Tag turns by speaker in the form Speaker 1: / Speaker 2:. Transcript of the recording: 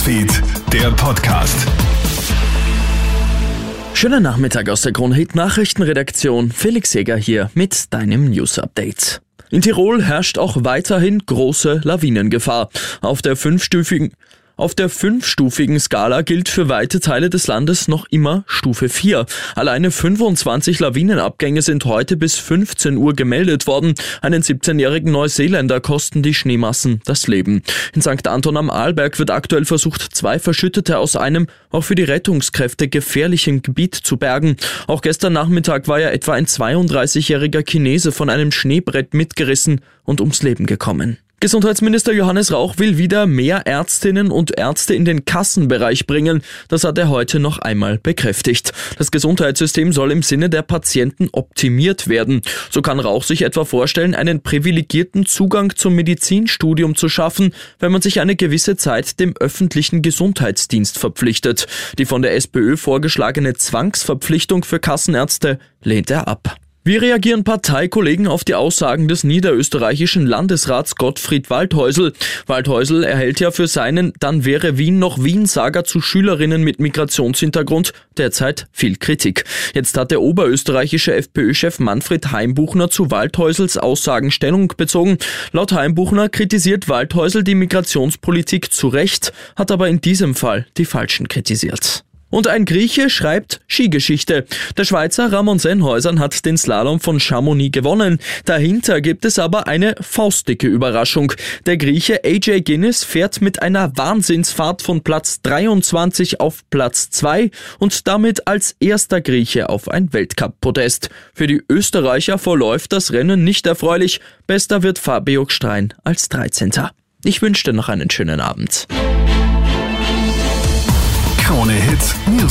Speaker 1: Newsfeed, der Podcast.
Speaker 2: Schönen Nachmittag aus der Kronhit Nachrichtenredaktion. Felix Jäger hier mit deinem News Update. In Tirol herrscht auch weiterhin große Lawinengefahr. Auf der fünfstufigen auf der fünfstufigen Skala gilt für weite Teile des Landes noch immer Stufe 4. Alleine 25 Lawinenabgänge sind heute bis 15 Uhr gemeldet worden. Einen 17-jährigen Neuseeländer kosten die Schneemassen das Leben. In St. Anton am Arlberg wird aktuell versucht, zwei Verschüttete aus einem auch für die Rettungskräfte gefährlichen Gebiet zu bergen. Auch gestern Nachmittag war ja etwa ein 32-jähriger Chinese von einem Schneebrett mitgerissen und ums Leben gekommen. Gesundheitsminister Johannes Rauch will wieder mehr Ärztinnen und Ärzte in den Kassenbereich bringen. Das hat er heute noch einmal bekräftigt. Das Gesundheitssystem soll im Sinne der Patienten optimiert werden. So kann Rauch sich etwa vorstellen, einen privilegierten Zugang zum Medizinstudium zu schaffen, wenn man sich eine gewisse Zeit dem öffentlichen Gesundheitsdienst verpflichtet. Die von der SPÖ vorgeschlagene Zwangsverpflichtung für Kassenärzte lehnt er ab. Wie reagieren Parteikollegen auf die Aussagen des niederösterreichischen Landesrats Gottfried Waldhäusl? Waldhäusl erhält ja für seinen Dann wäre Wien noch Wien-Sager zu Schülerinnen mit Migrationshintergrund derzeit viel Kritik. Jetzt hat der oberösterreichische FPÖ-Chef Manfred Heimbuchner zu Waldhäusls Aussagen Stellung bezogen. Laut Heimbuchner kritisiert Waldhäusl die Migrationspolitik zu Recht, hat aber in diesem Fall die Falschen kritisiert. Und ein Grieche schreibt Skigeschichte. Der Schweizer Ramon Sennhäusern hat den Slalom von Chamonix gewonnen. Dahinter gibt es aber eine faustdicke Überraschung. Der Grieche AJ Guinness fährt mit einer Wahnsinnsfahrt von Platz 23 auf Platz 2 und damit als erster Grieche auf ein Weltcup-Podest. Für die Österreicher verläuft das Rennen nicht erfreulich. Bester wird Fabio Stein als 13. Ich wünsche dir noch einen schönen Abend.